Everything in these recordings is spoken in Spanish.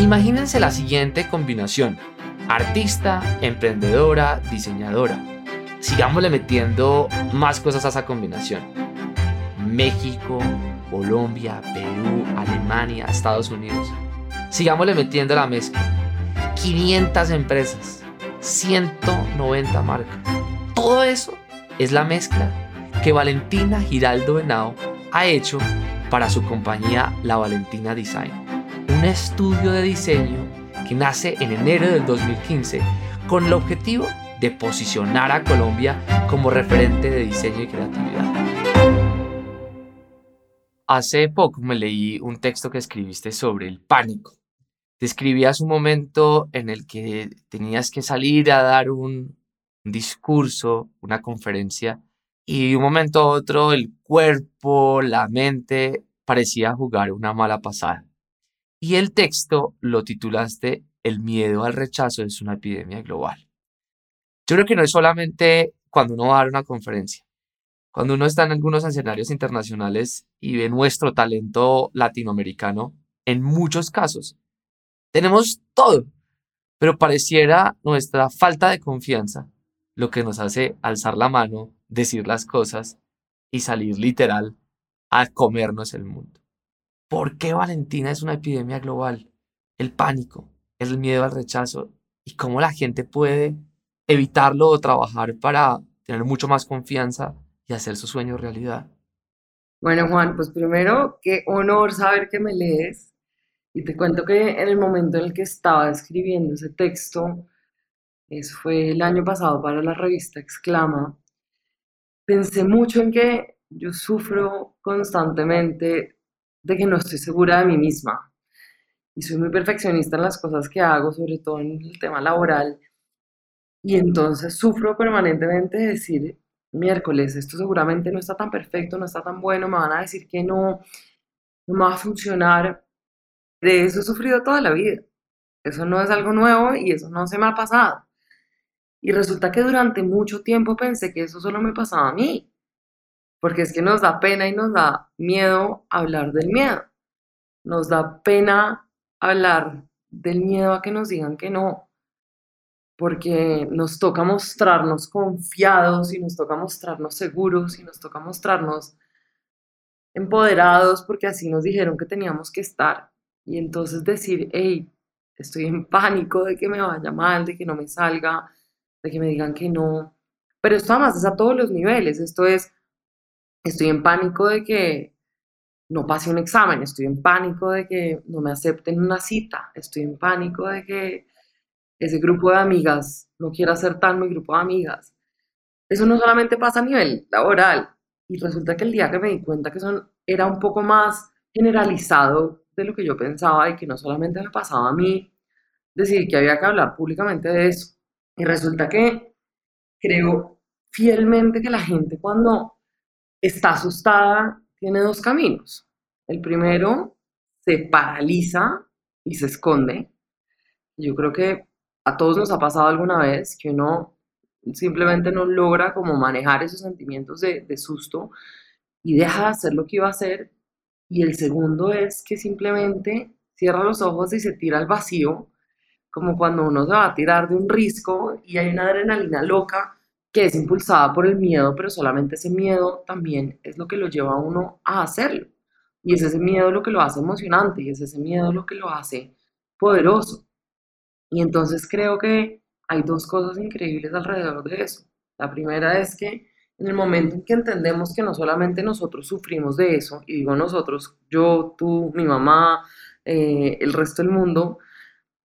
Imagínense la siguiente combinación. Artista, emprendedora, diseñadora. Sigámosle metiendo más cosas a esa combinación. México, Colombia, Perú, Alemania, Estados Unidos. Sigámosle metiendo la mezcla. 500 empresas, 190 marcas. Todo eso es la mezcla que Valentina Giraldo Henao ha hecho para su compañía La Valentina Design, un estudio de diseño que nace en enero del 2015 con el objetivo de posicionar a Colombia como referente de diseño y creatividad. Hace poco me leí un texto que escribiste sobre el pánico. Describías un momento en el que tenías que salir a dar un discurso, una conferencia, y de un momento a otro el cuerpo, la mente parecía jugar una mala pasada. Y el texto lo titulaste El miedo al rechazo es una epidemia global. Yo creo que no es solamente cuando uno va a dar una conferencia. Cuando uno está en algunos escenarios internacionales y ve nuestro talento latinoamericano, en muchos casos, tenemos todo, pero pareciera nuestra falta de confianza lo que nos hace alzar la mano, decir las cosas y salir literal a comernos el mundo. ¿Por qué Valentina es una epidemia global? El pánico, el miedo al rechazo y cómo la gente puede evitarlo o trabajar para tener mucho más confianza y hacer su sueño realidad. Bueno, Juan, pues primero, qué honor saber que me lees. Y te cuento que en el momento en el que estaba escribiendo ese texto, eso fue el año pasado para la revista Exclama, pensé mucho en que yo sufro constantemente de que no estoy segura de mí misma. Y soy muy perfeccionista en las cosas que hago, sobre todo en el tema laboral. Y entonces sufro permanentemente de decir, miércoles, esto seguramente no está tan perfecto, no está tan bueno, me van a decir que no, no va a funcionar. De eso he sufrido toda la vida. Eso no es algo nuevo y eso no se me ha pasado. Y resulta que durante mucho tiempo pensé que eso solo me pasaba a mí, porque es que nos da pena y nos da miedo hablar del miedo. Nos da pena hablar del miedo a que nos digan que no, porque nos toca mostrarnos confiados y nos toca mostrarnos seguros y nos toca mostrarnos empoderados porque así nos dijeron que teníamos que estar. Y entonces decir, hey, estoy en pánico de que me vaya mal, de que no me salga, de que me digan que no. Pero esto además es a todos los niveles. Esto es, estoy en pánico de que no pase un examen, estoy en pánico de que no me acepten una cita, estoy en pánico de que ese grupo de amigas no quiera ser tan mi grupo de amigas. Eso no solamente pasa a nivel laboral. Y resulta que el día que me di cuenta que eso era un poco más generalizado de lo que yo pensaba y que no solamente me pasaba a mí, decidí que había que hablar públicamente de eso. Y resulta que creo fielmente que la gente cuando está asustada tiene dos caminos. El primero, se paraliza y se esconde. Yo creo que a todos nos ha pasado alguna vez que uno simplemente no logra como manejar esos sentimientos de, de susto y deja de hacer lo que iba a hacer. Y el segundo es que simplemente cierra los ojos y se tira al vacío como cuando uno se va a tirar de un risco y hay una adrenalina loca que es impulsada por el miedo, pero solamente ese miedo también es lo que lo lleva a uno a hacerlo. Y es ese miedo lo que lo hace emocionante y es ese miedo lo que lo hace poderoso. Y entonces creo que hay dos cosas increíbles alrededor de eso. La primera es que en el momento en que entendemos que no solamente nosotros sufrimos de eso, y digo nosotros, yo, tú, mi mamá, eh, el resto del mundo,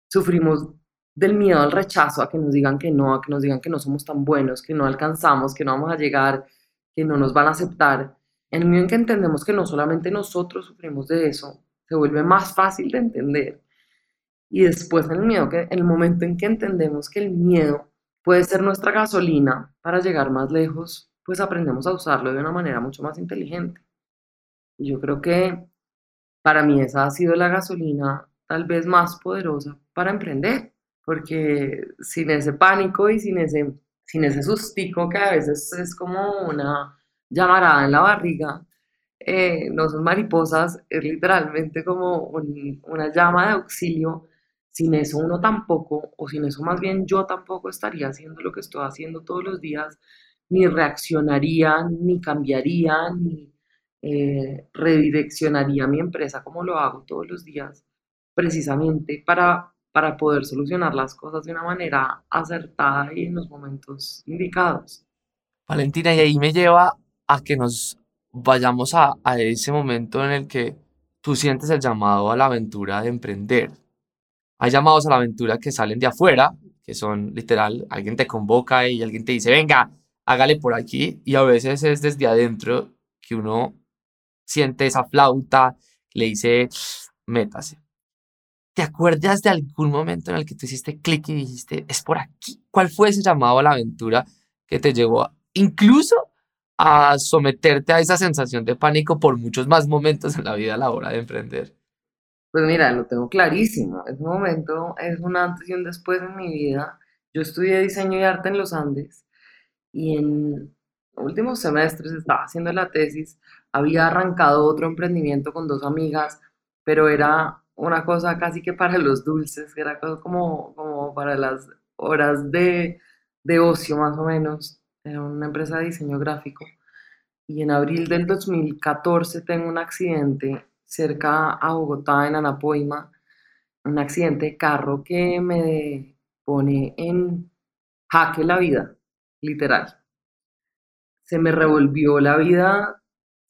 sufrimos del miedo al rechazo, a que nos digan que no, a que nos digan que no somos tan buenos, que no alcanzamos, que no vamos a llegar, que no nos van a aceptar. En el momento en que entendemos que no solamente nosotros sufrimos de eso, se vuelve más fácil de entender. Y después en el miedo, que el momento en que entendemos que el miedo puede ser nuestra gasolina para llegar más lejos, pues aprendemos a usarlo de una manera mucho más inteligente. Y yo creo que para mí esa ha sido la gasolina tal vez más poderosa para emprender, porque sin ese pánico y sin ese, sin ese sustico que a veces es como una llamarada en la barriga, eh, no son mariposas, es literalmente como una llama de auxilio. Sin eso uno tampoco, o sin eso más bien yo tampoco estaría haciendo lo que estoy haciendo todos los días, ni reaccionaría, ni cambiaría, ni eh, redireccionaría mi empresa como lo hago todos los días, precisamente para, para poder solucionar las cosas de una manera acertada y en los momentos indicados. Valentina, y ahí me lleva a que nos vayamos a, a ese momento en el que tú sientes el llamado a la aventura de emprender. Hay llamados a la aventura que salen de afuera, que son literal, alguien te convoca y alguien te dice, venga, hágale por aquí, y a veces es desde adentro que uno siente esa flauta, le dice, métase. ¿Te acuerdas de algún momento en el que tú hiciste clic y dijiste, es por aquí? ¿Cuál fue ese llamado a la aventura que te llevó incluso a someterte a esa sensación de pánico por muchos más momentos en la vida a la hora de emprender? Pues mira, lo tengo clarísimo. Ese momento es un antes y un después en mi vida. Yo estudié diseño y arte en los Andes y en últimos semestres estaba haciendo la tesis. Había arrancado otro emprendimiento con dos amigas, pero era una cosa casi que para los dulces, era como, como para las horas de, de ocio más o menos. Era una empresa de diseño gráfico. Y en abril del 2014 tengo un accidente cerca a Bogotá, en Anapoima, un accidente de carro que me pone en jaque la vida, literal. Se me revolvió la vida,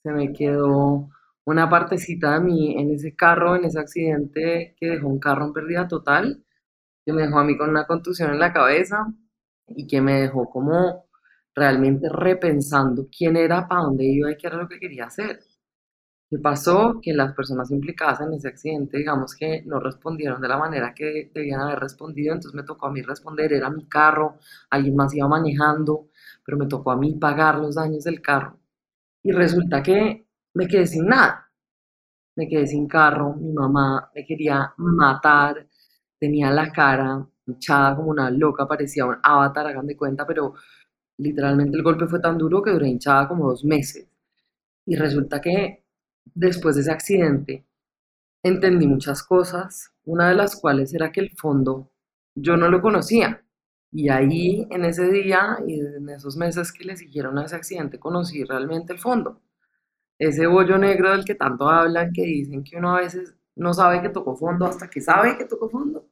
se me quedó una partecita de mí en ese carro, en ese accidente que dejó un carro en pérdida total, que me dejó a mí con una contusión en la cabeza y que me dejó como realmente repensando quién era, para dónde iba y qué era lo que quería hacer. ¿Qué pasó? Que las personas implicadas en ese accidente, digamos que no respondieron de la manera que debían haber respondido, entonces me tocó a mí responder, era mi carro, alguien más iba manejando, pero me tocó a mí pagar los daños del carro. Y resulta que me quedé sin nada, me quedé sin carro, mi mamá me quería matar, tenía la cara hinchada como una loca, parecía un avatar, hagan de cuenta, pero literalmente el golpe fue tan duro que duré hinchada como dos meses. Y resulta que después de ese accidente, entendí muchas cosas, una de las cuales era que el fondo yo no lo conocía. Y ahí, en ese día y en esos meses que le siguieron a ese accidente, conocí realmente el fondo. Ese bollo negro del que tanto hablan, que dicen que uno a veces no sabe que tocó fondo hasta que sabe que tocó fondo.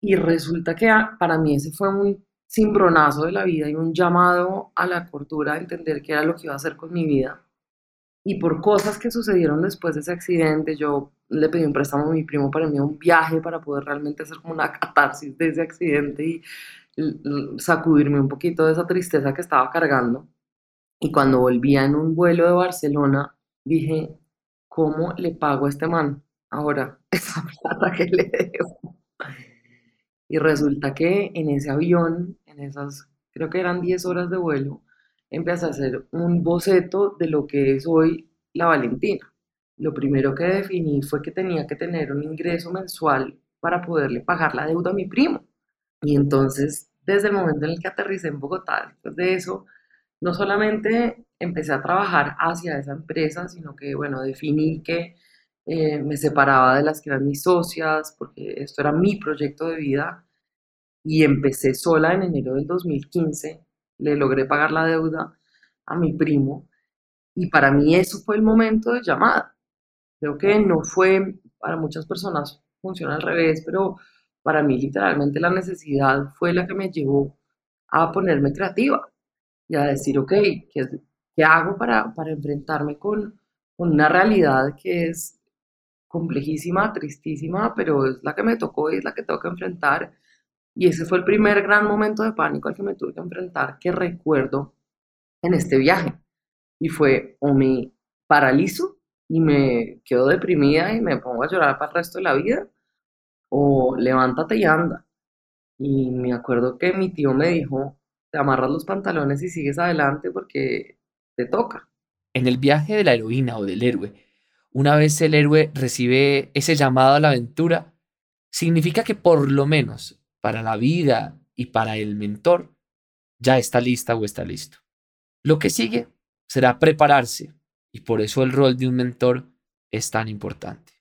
Y resulta que para mí ese fue un cimbronazo de la vida y un llamado a la cordura a entender qué era lo que iba a hacer con mi vida y por cosas que sucedieron después de ese accidente, yo le pedí un préstamo a mi primo para mí un viaje para poder realmente hacer como una catarsis de ese accidente y sacudirme un poquito de esa tristeza que estaba cargando. Y cuando volvía en un vuelo de Barcelona, dije, ¿cómo le pago a este man ahora esa plata que le debo? Y resulta que en ese avión, en esas, creo que eran 10 horas de vuelo, empecé a hacer un boceto de lo que es hoy la Valentina. Lo primero que definí fue que tenía que tener un ingreso mensual para poderle pagar la deuda a mi primo. Y entonces, desde el momento en el que aterricé en Bogotá, después de eso, no solamente empecé a trabajar hacia esa empresa, sino que, bueno, definí que eh, me separaba de las que eran mis socias, porque esto era mi proyecto de vida, y empecé sola en enero del 2015 le logré pagar la deuda a mi primo y para mí eso fue el momento de llamada. Creo que no fue, para muchas personas funciona al revés, pero para mí literalmente la necesidad fue la que me llevó a ponerme creativa y a decir, ok, ¿qué, qué hago para, para enfrentarme con, con una realidad que es complejísima, tristísima, pero es la que me tocó y es la que tengo que enfrentar y ese fue el primer gran momento de pánico al que me tuve que enfrentar, que recuerdo en este viaje. Y fue o me paralizo y me quedo deprimida y me pongo a llorar para el resto de la vida, o levántate y anda. Y me acuerdo que mi tío me dijo, te amarras los pantalones y sigues adelante porque te toca. En el viaje de la heroína o del héroe, una vez el héroe recibe ese llamado a la aventura, significa que por lo menos para la vida y para el mentor, ya está lista o está listo. Lo que sigue será prepararse y por eso el rol de un mentor es tan importante.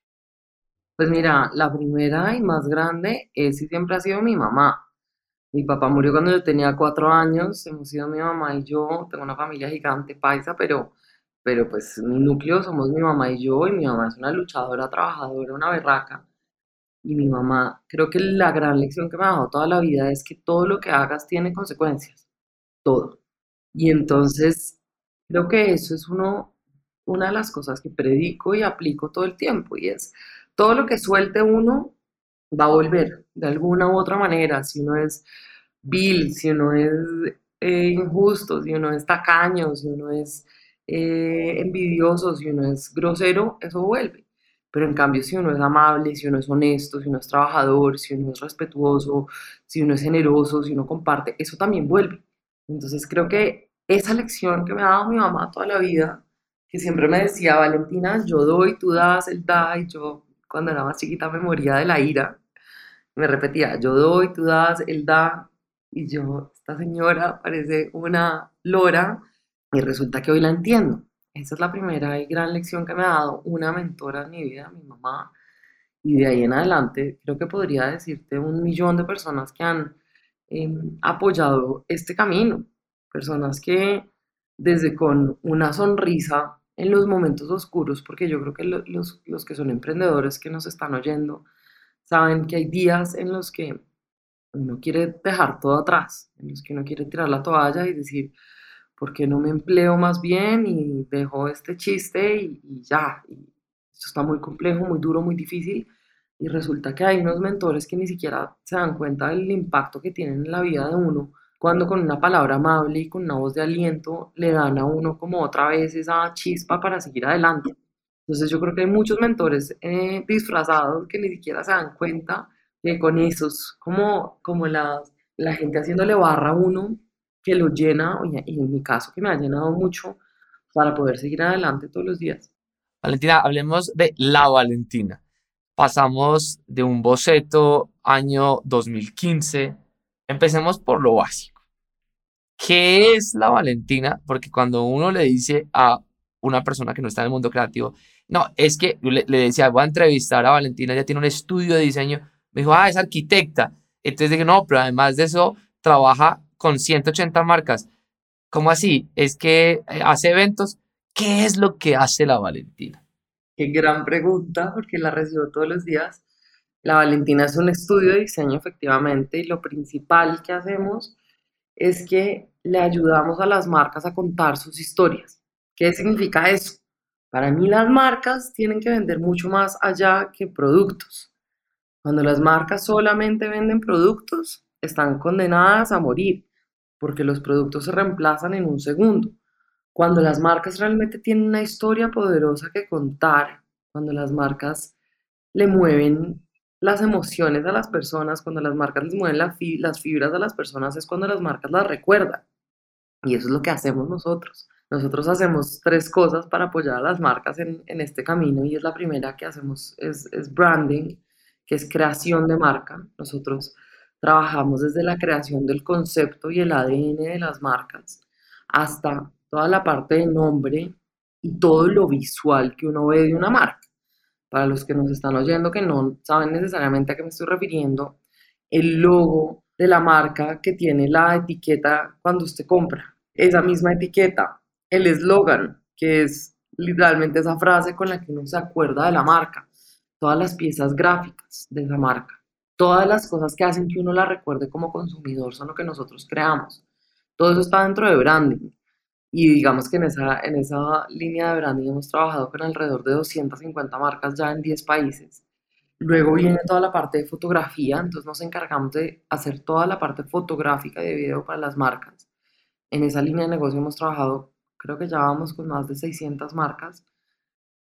Pues mira, la primera y más grande es y siempre ha sido mi mamá. Mi papá murió cuando yo tenía cuatro años, hemos sido mi mamá y yo, tengo una familia gigante paisa, pero, pero pues mi núcleo somos mi mamá y yo, y mi mamá es una luchadora, trabajadora, una berraca. Y mi mamá, creo que la gran lección que me ha dado toda la vida es que todo lo que hagas tiene consecuencias, todo. Y entonces, creo que eso es uno, una de las cosas que predico y aplico todo el tiempo, y es todo lo que suelte uno va a volver de alguna u otra manera, si uno es vil, si uno es eh, injusto, si uno es tacaño, si uno es eh, envidioso, si uno es grosero, eso vuelve. Pero en cambio, si uno es amable, si uno es honesto, si uno es trabajador, si uno es respetuoso, si uno es generoso, si uno comparte, eso también vuelve. Entonces creo que esa lección que me ha dado mi mamá toda la vida, que siempre me decía, Valentina, yo doy, tú das, él da, y yo cuando era más chiquita me moría de la ira. Me repetía, yo doy, tú das, él da, y yo, esta señora parece una lora, y resulta que hoy la entiendo. Esa es la primera y gran lección que me ha dado una mentora en mi vida, mi mamá, y de ahí en adelante creo que podría decirte un millón de personas que han em, apoyado este camino, personas que desde con una sonrisa en los momentos oscuros, porque yo creo que los, los que son emprendedores que nos están oyendo saben que hay días en los que uno quiere dejar todo atrás, en los que uno quiere tirar la toalla y decir, ¿por qué no me empleo más bien y dejo este chiste y, ya? Y esto está muy complejo, muy duro, muy difícil. Y resulta que hay unos mentores que ni siquiera se dan cuenta del impacto que tienen en la vida de uno cuando con una palabra amable y con una voz de aliento le dan a uno como otra vez esa chispa para seguir adelante. Entonces yo creo que hay muchos mentores eh, disfrazados que ni siquiera se dan cuenta que con esos, como, como la, la gente haciéndole barra a uno, que lo llena, y en mi caso que me ha llenado mucho para poder seguir adelante todos los días. Valentina, hablemos de la Valentina. Pasamos de un boceto año 2015. Empecemos por lo básico. ¿Qué es la Valentina? Porque cuando uno le dice a una persona que no está en el mundo creativo, no, es que le, decía, voy a entrevistar a Valentina, ella tiene un estudio de diseño, me dijo, ah, es arquitecta. Entonces dije, no, pero además de eso, trabaja con 180 marcas. ¿Cómo así? Es que eh, hace eventos. ¿Qué es lo que hace la Valentina? Qué gran pregunta, porque la recibo todos los días. La Valentina es un estudio de diseño, efectivamente, y lo principal que hacemos es que le ayudamos a las marcas a contar sus historias. ¿Qué significa eso? Para mí las marcas tienen que vender mucho más allá que productos. Cuando las marcas solamente venden productos, están condenadas a morir, porque los productos se reemplazan en un segundo. Cuando las marcas realmente tienen una historia poderosa que contar, cuando las marcas le mueven las emociones a las personas, cuando las marcas les mueven las fibras a las personas, es cuando las marcas las recuerdan. Y eso es lo que hacemos nosotros. Nosotros hacemos tres cosas para apoyar a las marcas en, este camino y es la primera que hacemos es, es branding, que es creación de marca. Nosotros trabajamos desde la creación del concepto y el ADN de las marcas hasta toda la parte de nombre y todo lo visual que uno ve de una marca. Para los que nos están oyendo que no saben necesariamente a qué me estoy refiriendo, el logo de la marca que tiene la etiqueta cuando usted compra, esa misma etiqueta, el eslogan, que es literalmente esa frase con la que uno se acuerda de la marca, todas las piezas gráficas de esa marca, todas las cosas que hacen que uno la recuerde como consumidor son lo que nosotros creamos. Todo eso está dentro de branding. Y digamos que en esa, en esa línea de branding hemos trabajado con alrededor de 250 marcas ya en 10 países. Luego viene toda la parte de fotografía, entonces nos encargamos de hacer toda la parte fotográfica y de video para las marcas. En esa línea de negocio hemos trabajado, creo que ya vamos con más de 600 marcas,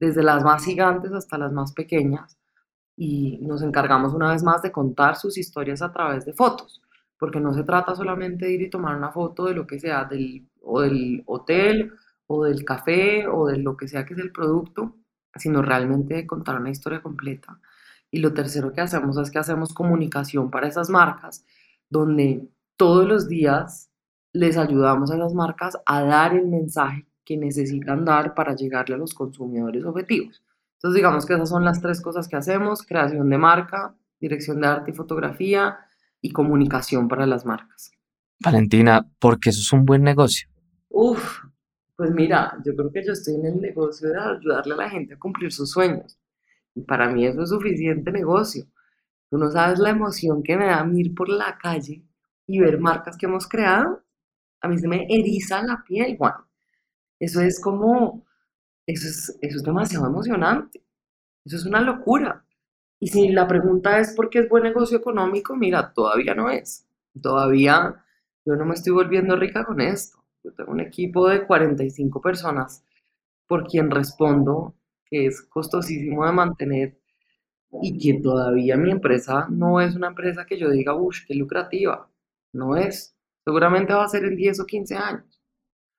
desde las más gigantes hasta las más pequeñas, y nos encargamos una vez más de contar sus historias a través de fotos, porque no se trata solamente de ir y tomar una foto de lo que sea, del, o del hotel, o del café, o de lo que sea que es el producto, sino realmente de contar una historia completa. Y lo tercero que hacemos es que hacemos comunicación para esas marcas, donde todos los días les ayudamos a las marcas a dar el mensaje que necesitan dar para llegarle a los consumidores objetivos. Entonces digamos que esas son las tres cosas que hacemos, creación de marca, dirección de arte y fotografía y comunicación para las marcas. Valentina, porque eso es un buen negocio. Uf, pues mira, yo creo que yo estoy en el negocio de ayudarle a la gente a cumplir sus sueños. Y para mí eso es suficiente negocio. Tú no sabes la emoción que me da ir por la calle y ver marcas que hemos creado. A mí se me eriza la piel, Juan. Eso es como, eso es, eso es demasiado emocionante. Eso es una locura. Y si la pregunta es por qué es buen negocio económico, mira, todavía no es. Todavía yo no me estoy volviendo rica con esto. Yo tengo un equipo de 45 personas por quien respondo, que es costosísimo de mantener y que todavía mi empresa no es una empresa que yo diga, uff, qué lucrativa. No es. Seguramente va a ser en 10 o 15 años.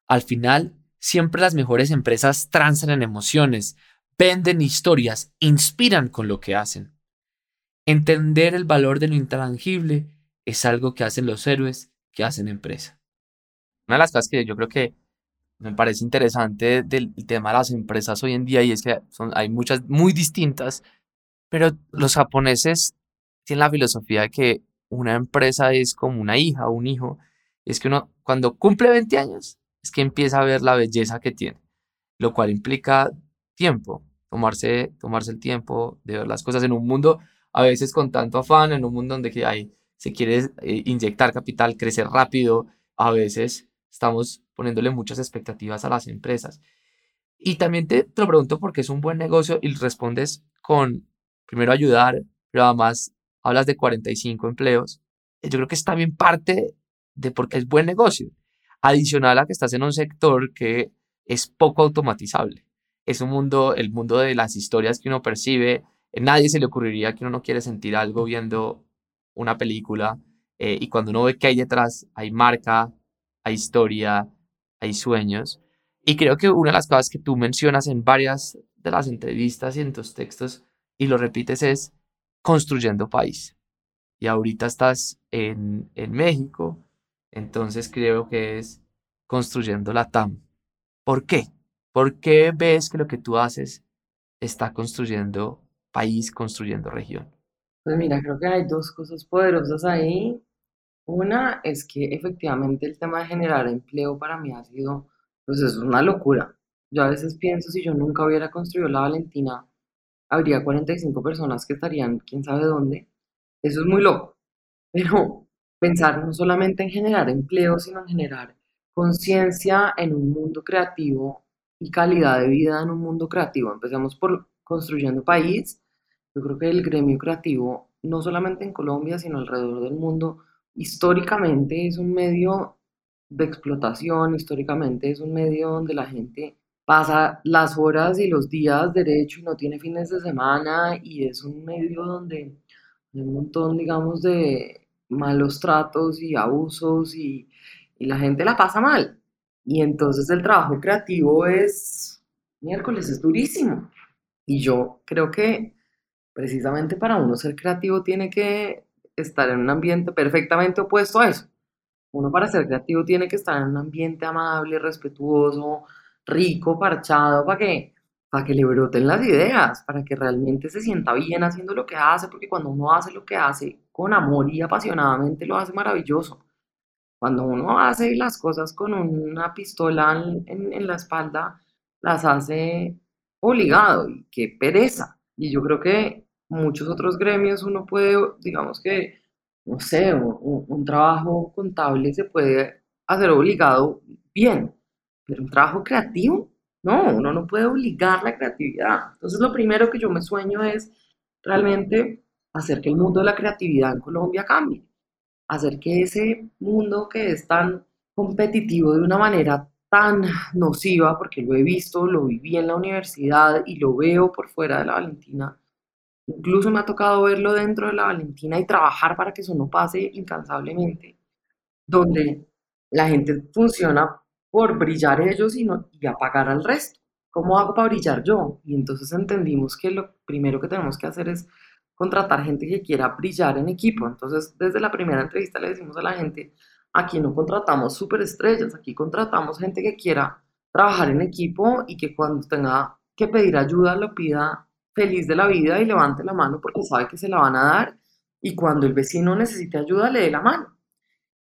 Al final, siempre las mejores empresas transan en emociones, venden historias, inspiran con lo que hacen. Entender el valor de lo intangible es algo que hacen los héroes que hacen empresa. Una de las cosas que yo creo que me parece interesante del tema de las empresas hoy en día y es que son, hay muchas muy distintas, pero los japoneses tienen la filosofía de que una empresa es como una hija o un hijo, es que uno cuando cumple 20 años es que empieza a ver la belleza que tiene, lo cual implica tiempo, tomarse, tomarse el tiempo de ver las cosas en un mundo a veces con tanto afán, en un mundo donde hay, se quiere eh, inyectar capital, crecer rápido, a veces estamos poniéndole muchas expectativas a las empresas. Y también te, te lo pregunto porque es un buen negocio y respondes con, primero, ayudar, pero además hablas de 45 empleos. Yo creo que es también parte de porque es buen negocio. Adicional a que estás en un sector que es poco automatizable. Es un mundo, el mundo de las historias que uno percibe. A nadie se le ocurriría que uno no quiere sentir algo viendo una película. Eh, y cuando uno ve que hay detrás, hay marca, hay historia, hay sueños. Y creo que una de las cosas que tú mencionas en varias de las entrevistas y en tus textos, y lo repites, es construyendo país. Y ahorita estás en, en México, entonces creo que es construyendo la TAM. ¿Por qué? ¿Por qué ves que lo que tú haces está construyendo país, construyendo región? Pues mira, creo que hay dos cosas poderosas ahí. Una es que efectivamente el tema de generar empleo para mí ha sido, pues es una locura. Yo a veces pienso si yo nunca hubiera construido la Valentina, habría 45 personas que estarían quién sabe dónde. Eso es muy loco. Pero pensar no solamente en generar empleo, sino en generar conciencia en un mundo creativo y calidad de vida en un mundo creativo. Empecemos por construyendo país. Yo creo que el gremio creativo, no solamente en Colombia, sino alrededor del mundo, históricamente es un medio de explotación, históricamente es un medio donde la gente pasa las horas y los días derecho y no tiene fines de semana y es un medio donde hay un montón, digamos, de malos tratos y abusos y, y la gente la pasa mal. Y entonces el trabajo creativo es, miércoles, es durísimo. Y yo creo que precisamente para uno ser creativo tiene que estar en un ambiente perfectamente opuesto a eso. Uno para ser creativo tiene que estar en un ambiente amable, respetuoso, rico, parchado, para que, para que le broten las ideas, para que realmente se sienta bien haciendo lo que hace, porque cuando uno hace lo que hace con amor y apasionadamente, lo hace maravilloso. Cuando uno hace las cosas con una pistola en, la espalda, las hace obligado y qué pereza. Y yo creo que muchos otros gremios uno puede, digamos que, no sé, un, trabajo contable se puede hacer obligado bien, pero un trabajo creativo, no, uno no puede obligar la creatividad. Entonces lo primero que yo me sueño es realmente hacer que el mundo de la creatividad en Colombia cambie, hacer que ese mundo que es tan competitivo de una manera tan nociva, porque lo he visto, lo viví en la universidad y lo veo por fuera de la Valentina, Incluso me ha tocado verlo dentro de la Valentina y trabajar para que eso no pase incansablemente, donde la gente funciona por brillar ellos y, no, apagar al resto. ¿Cómo hago para brillar yo? Y entonces entendimos que lo primero que tenemos que hacer es contratar gente que quiera brillar en equipo. Entonces, desde la primera entrevista le decimos a la gente, aquí no contratamos superestrellas, aquí contratamos gente que quiera trabajar en equipo y que cuando tenga que pedir ayuda lo pida feliz de la vida y levante la mano porque sabe que se la van a dar y cuando el vecino necesite ayuda le dé la mano.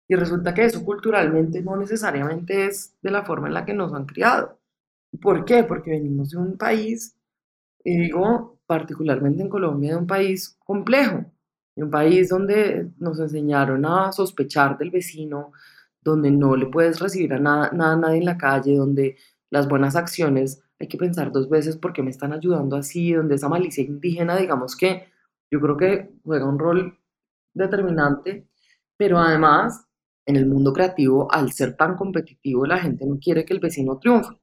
Y resulta que eso culturalmente no necesariamente es de la forma en la que nos han criado. ¿Por qué? Porque venimos de un país, y digo particularmente en Colombia, de un país complejo, de un país donde nos enseñaron a sospechar del vecino, donde no le puedes recibir a nada, nada, nadie en la calle, donde las buenas acciones hay que pensar dos veces por qué me están ayudando así, donde esa malicia indígena, digamos que yo creo que juega un rol determinante, pero además en el mundo creativo, al ser tan competitivo, la gente no quiere que el vecino triunfe,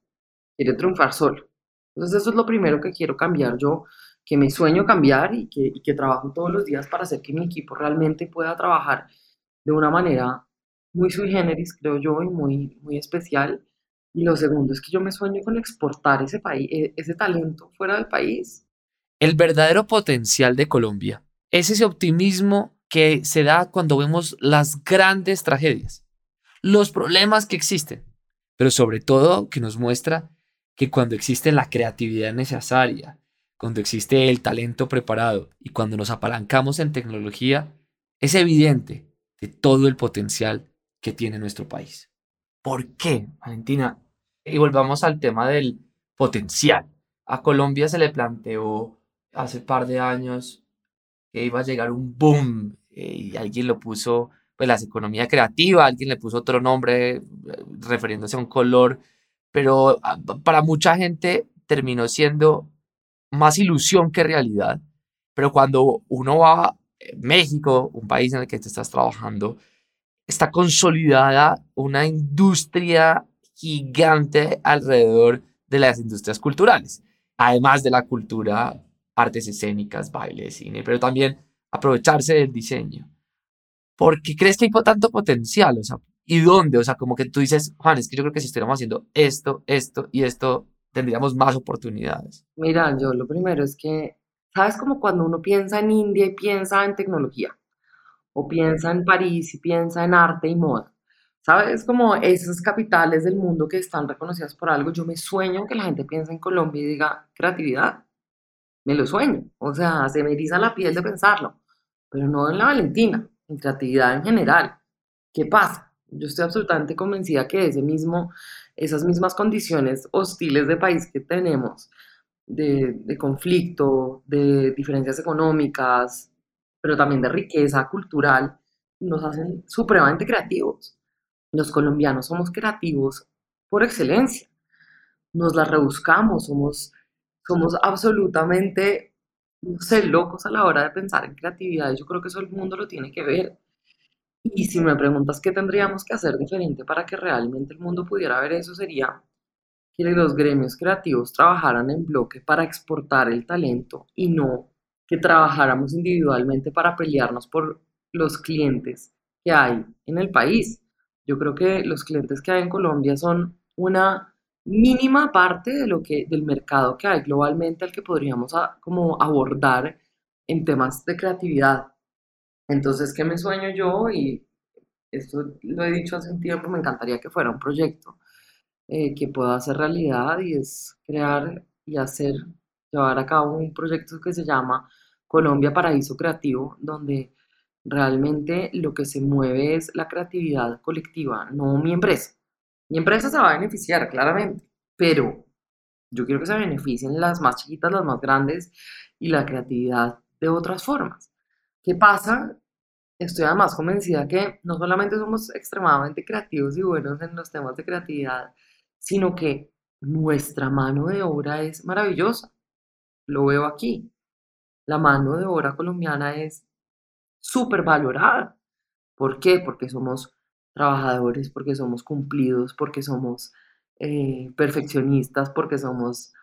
quiere triunfar solo. Entonces eso es lo primero que quiero cambiar yo, que me sueño cambiar y que, que trabajo todos los días para hacer que mi equipo realmente pueda trabajar de una manera muy sui generis, creo yo, y muy, muy especial. Y lo segundo es que yo me sueño con exportar ese, país, e, ese talento fuera del país. El verdadero potencial de Colombia es ese optimismo que se da cuando vemos las grandes tragedias, los problemas que existen, pero sobre todo que nos muestra que cuando existe la creatividad necesaria, cuando existe el talento preparado y cuando nos apalancamos en tecnología, es evidente de todo el potencial que tiene nuestro país. ¿Por qué, Valentina? Y volvamos al tema del potencial. A Colombia se le planteó hace par de años que iba a llegar un boom eh, y alguien lo puso, pues la economía creativa, alguien le puso otro nombre eh, refiriéndose a un color, pero ah, para mucha gente terminó siendo más ilusión que realidad. Pero cuando uno va a México, un país en el que te estás trabajando, está consolidada una industria gigante alrededor de las industrias culturales, además de la cultura, artes escénicas, baile, cine, pero también aprovecharse del diseño. ¿Por qué crees que hay tanto potencial? O sea, ¿y dónde? O sea, como que tú dices, Juan, es que yo creo que si estuviéramos haciendo esto, esto y esto, tendríamos más oportunidades. Mira, yo lo primero es que, ¿sabes? Como cuando uno piensa en India y piensa en tecnología o piensa en París y piensa en arte y moda. ¿Sabes? Como esas capitales del mundo que están reconocidas por algo. Yo me sueño que la gente piense en Colombia y diga creatividad. Me lo sueño. O sea, se me eriza la piel de pensarlo. Pero no en la Valentina, en creatividad en general. ¿Qué pasa? Yo estoy absolutamente convencida que ese mismo, esas mismas condiciones hostiles de país que tenemos, de, conflicto, de diferencias económicas, pero también de riqueza cultural, nos hacen supremamente creativos. Los colombianos somos creativos por excelencia. Nos las rebuscamos, somos, somos absolutamente, no sé, locos a la hora de pensar en creatividad. Yo creo que eso el mundo lo tiene que ver. Y si me preguntas qué tendríamos que hacer diferente para que realmente el mundo pudiera ver eso, sería que los gremios creativos trabajaran en bloque para exportar el talento y no que trabajáramos individualmente para pelearnos por los clientes que hay en el país. Yo creo que los clientes que hay en Colombia son una mínima parte de lo que, del mercado que hay globalmente al que podríamos como abordar en temas de creatividad. Entonces, ¿qué me sueño yo? Y esto lo he dicho hace un tiempo, me encantaría que fuera un proyecto eh, que pueda hacer realidad y es crear y hacer, llevar a cabo un proyecto que se llama Colombia Paraíso Creativo, donde realmente lo que se mueve es la creatividad colectiva, no mi empresa. Mi empresa se va a beneficiar, claramente, pero yo quiero que se beneficien las más chiquitas, las más grandes y la creatividad de otras formas. ¿Qué pasa? Estoy además convencida que no solamente somos extremadamente creativos y buenos en los temas de creatividad, sino que nuestra mano de obra es maravillosa. Lo veo aquí la mano de obra colombiana es súper valorada. ¿Por qué? Porque somos trabajadores, porque somos cumplidos, porque somos eh, perfeccionistas, porque somos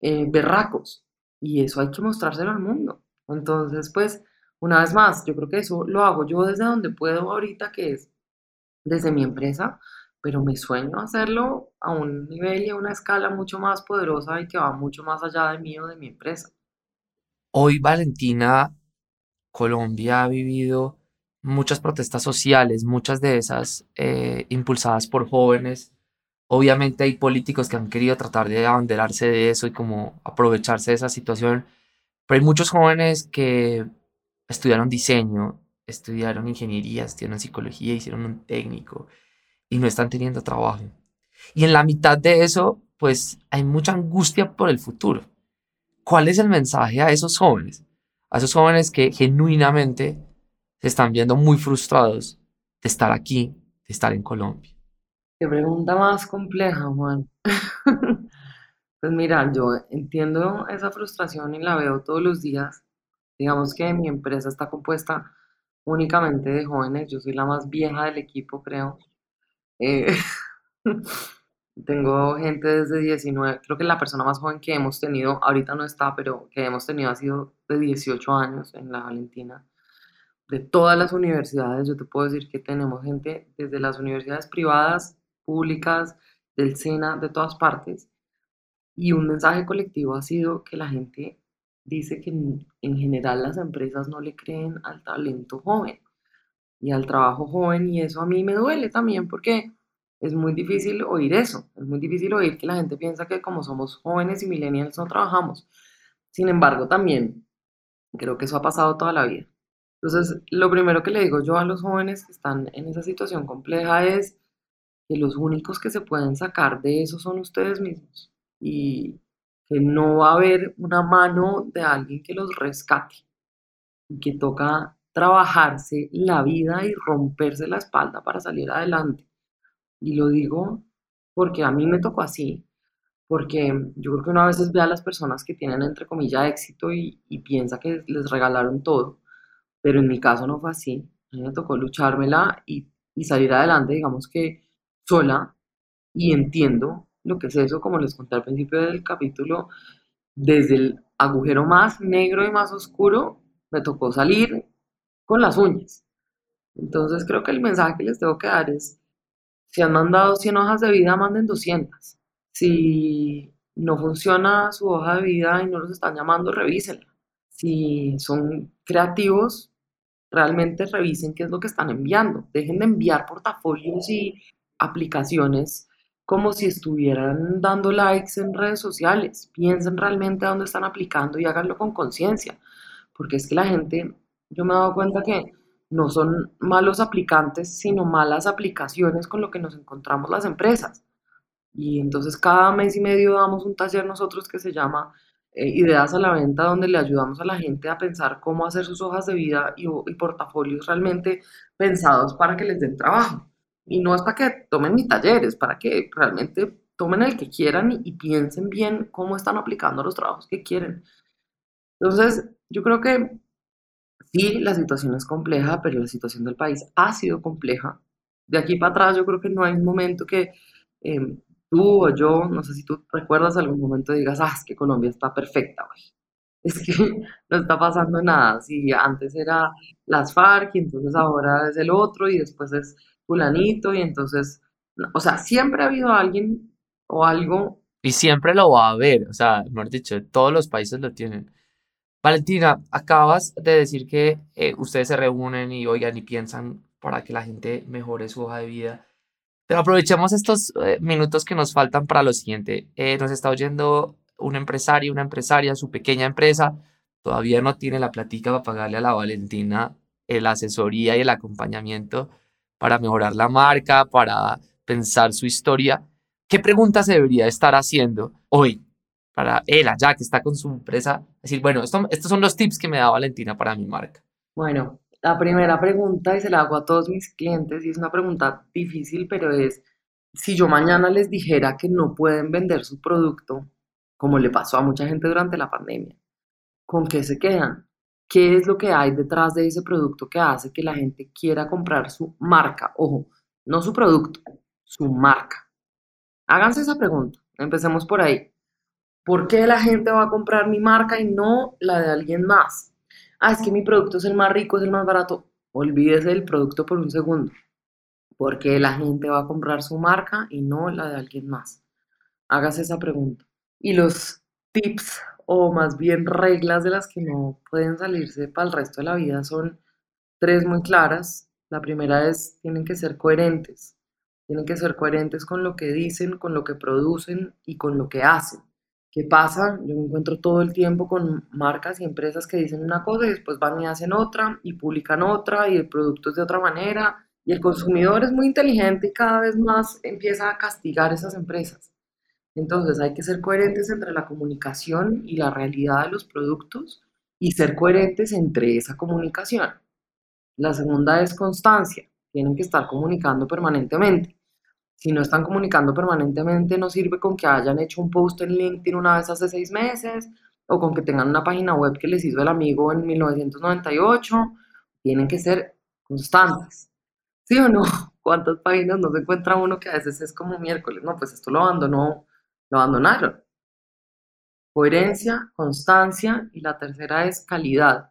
eh, berracos. Y eso hay que mostrárselo al mundo. Entonces, pues, una vez más, yo creo que eso lo hago yo desde donde puedo ahorita, que es desde mi empresa, pero me sueño hacerlo a un nivel y a una escala mucho más poderosa y que va mucho más allá de mí o de mi empresa. Hoy Valentina, Colombia ha vivido muchas protestas sociales, muchas de esas eh, impulsadas por jóvenes. Obviamente hay políticos que han querido tratar de abanderarse de eso y como aprovecharse de esa situación, Pero hay muchos jóvenes que estudiaron diseño, estudiaron ingeniería, estudiaron psicología, hicieron un técnico y no están teniendo trabajo. Y en la mitad de eso, pues hay mucha angustia por el futuro. ¿Cuál es el mensaje a esos jóvenes? A esos jóvenes que genuinamente se están viendo muy frustrados de estar aquí, de estar en Colombia. Qué pregunta más compleja, Juan. pues mira, yo entiendo esa frustración y la veo todos los días. Digamos que mi empresa está compuesta únicamente de jóvenes. Yo soy la más vieja del equipo, creo. Eh, tengo gente desde 19, creo que la persona más joven que hemos tenido, ahorita no está, pero que hemos tenido ha sido de 18 años en la Valentina. De todas las universidades, yo te puedo decir que tenemos gente desde las universidades privadas, públicas, del SENA, de todas partes. Y un mensaje colectivo ha sido que la gente dice que en general las empresas no le creen al talento joven y al trabajo joven y eso a mí me duele también porque es muy difícil oír eso, es muy difícil oír que la gente piensa que como somos jóvenes y millennials no trabajamos. Sin embargo, también creo que eso ha pasado toda la vida. Entonces, lo primero que le digo yo a los jóvenes que están en esa situación compleja es que los únicos que se pueden sacar de eso son ustedes mismos y que no va a haber una mano de alguien que los rescate y que toca trabajarse la vida y romperse la espalda para salir adelante. Y lo digo porque a mí me tocó así, porque yo creo que una vez ve a las personas que tienen, entre comillas, éxito y, piensa que les regalaron todo, pero en mi caso no fue así. A mí me tocó luchármela y, y salir adelante, digamos que sola, y entiendo lo que es eso, como les conté al principio del capítulo, desde el agujero más negro y más oscuro, me tocó salir con las uñas. Entonces creo que el mensaje que les tengo que dar es, si han mandado 100 hojas de vida, manden 200. Si no funciona su hoja de vida y no los están llamando, revísenla. Si son creativos, realmente revisen qué es lo que están enviando. Dejen de enviar portafolios y aplicaciones como si estuvieran dando likes en redes sociales. Piensen realmente a dónde están aplicando y háganlo con conciencia. Porque es que la gente, yo me he dado cuenta que no son malos aplicantes, sino malas aplicaciones con lo que nos encontramos las empresas. Y entonces cada mes y medio damos un taller nosotros que se llama eh, Ideas a la Venta, donde le ayudamos a la gente a pensar cómo hacer sus hojas de vida y, y portafolios realmente pensados para que les den trabajo. Y no es para que tomen mi taller, es para que realmente tomen el que quieran y, y piensen bien cómo están aplicando los trabajos que quieren. Entonces, yo creo que Sí, la situación es compleja, pero la situación del país ha sido compleja. De aquí para atrás yo creo que no hay un momento que em, tú o yo, no sé si tú recuerdas algún momento digas, ah, es que Colombia está perfecta hoy. Es que no está pasando nada. Si antes era las FARC y entonces ahora es el otro y después es fulanito y entonces, o sea, siempre ha habido alguien o algo. Y siempre lo va a haber, o sea, mejor dicho, todos los países lo tienen. Valentina, acabas de decir que eh, ustedes se reúnen y oigan y piensan para que la gente mejore su hoja de vida. Pero aprovechemos estos eh, minutos que nos faltan para lo siguiente. Eh, nos está oyendo un empresario, una empresaria, su pequeña empresa, todavía no tiene la platica para pagarle a la Valentina la asesoría y el acompañamiento para mejorar la marca, para pensar su historia. ¿Qué preguntas se debería estar haciendo hoy para él allá que está con su empresa, decir, bueno, esto, estos son los tips que me da Valentina para mi marca? Bueno, la primera pregunta, y se la hago a todos mis clientes, y es una pregunta difícil, pero es, si yo mañana les dijera que no pueden vender su producto, como le pasó a mucha gente durante la pandemia, ¿con qué se quedan? ¿Qué es lo que hay detrás de ese producto que hace que la gente quiera comprar su marca? Ojo, no su producto, su marca. Háganse esa pregunta. Empecemos por ahí. ¿Por qué la gente va a comprar mi marca y no la de alguien más? Ah, es que mi producto es el más rico, es el más barato. Olvídese del producto por un segundo. ¿Por qué la gente va a comprar su marca y no la de alguien más? Hágase esa pregunta. Y los tips o más bien reglas de las que no pueden salirse para el resto de la vida son tres muy claras. La primera es, tienen que ser coherentes. Tienen que ser coherentes con lo que dicen, con lo que producen y con lo que hacen. ¿Qué pasa? Yo me encuentro todo el tiempo con marcas y empresas que dicen una cosa y después van y hacen otra y publican otra y el producto es de otra manera y el consumidor es muy inteligente y cada vez más empieza a castigar esas empresas. Entonces hay que ser coherentes entre la comunicación y la realidad de los productos y ser coherentes entre esa comunicación. La segunda es constancia. Tienen que estar comunicando permanentemente. Si no están comunicando permanentemente, no sirve con que hayan hecho un post en LinkedIn una vez hace seis meses o con que tengan una página web que les hizo el amigo en 1998. Tienen que ser constantes. ¿Sí o no? ¿Cuántas páginas no se encuentra uno que a veces es como miércoles? No, pues esto lo abandonó, lo abandonaron. Coherencia, constancia y la tercera es calidad.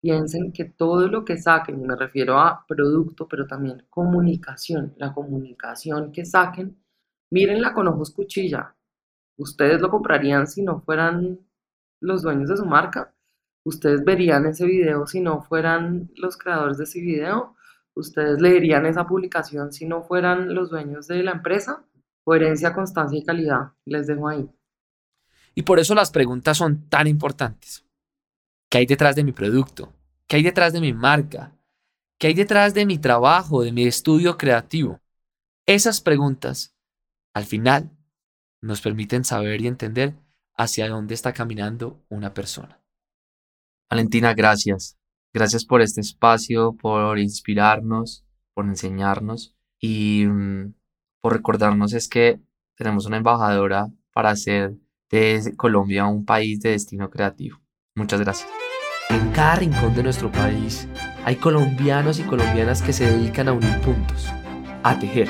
Piensen que todo lo que saquen, y me refiero a producto, pero también comunicación, la comunicación que saquen, mírenla con ojos cuchilla. ¿Ustedes lo comprarían si no fueran los dueños de su marca? ¿Ustedes verían ese video si no fueran los creadores de ese video? ¿Ustedes leerían esa publicación si no fueran los dueños de la empresa? Coherencia, constancia y calidad. Les dejo ahí. Y por eso las preguntas son tan importantes. ¿Qué hay detrás de mi producto? ¿Qué hay detrás de mi marca? ¿Qué hay detrás de mi trabajo, de mi estudio creativo? Esas preguntas, al final, nos permiten saber y entender hacia dónde está caminando una persona. Valentina, gracias. Gracias por este espacio, por inspirarnos, por enseñarnos y mm, por recordarnos es que tenemos una embajadora para hacer de Colombia un país de destino creativo. Muchas gracias. En cada rincón de nuestro país hay colombianos y colombianas que se dedican a unir puntos, a tejer.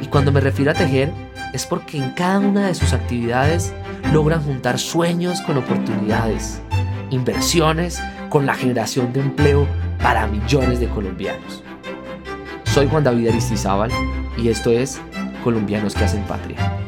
Y cuando me refiero a tejer es porque en cada una de sus actividades logran juntar sueños con oportunidades, inversiones con la generación de empleo para millones de colombianos. Soy Juan David Aristizábal y esto es Colombianos que hacen patria.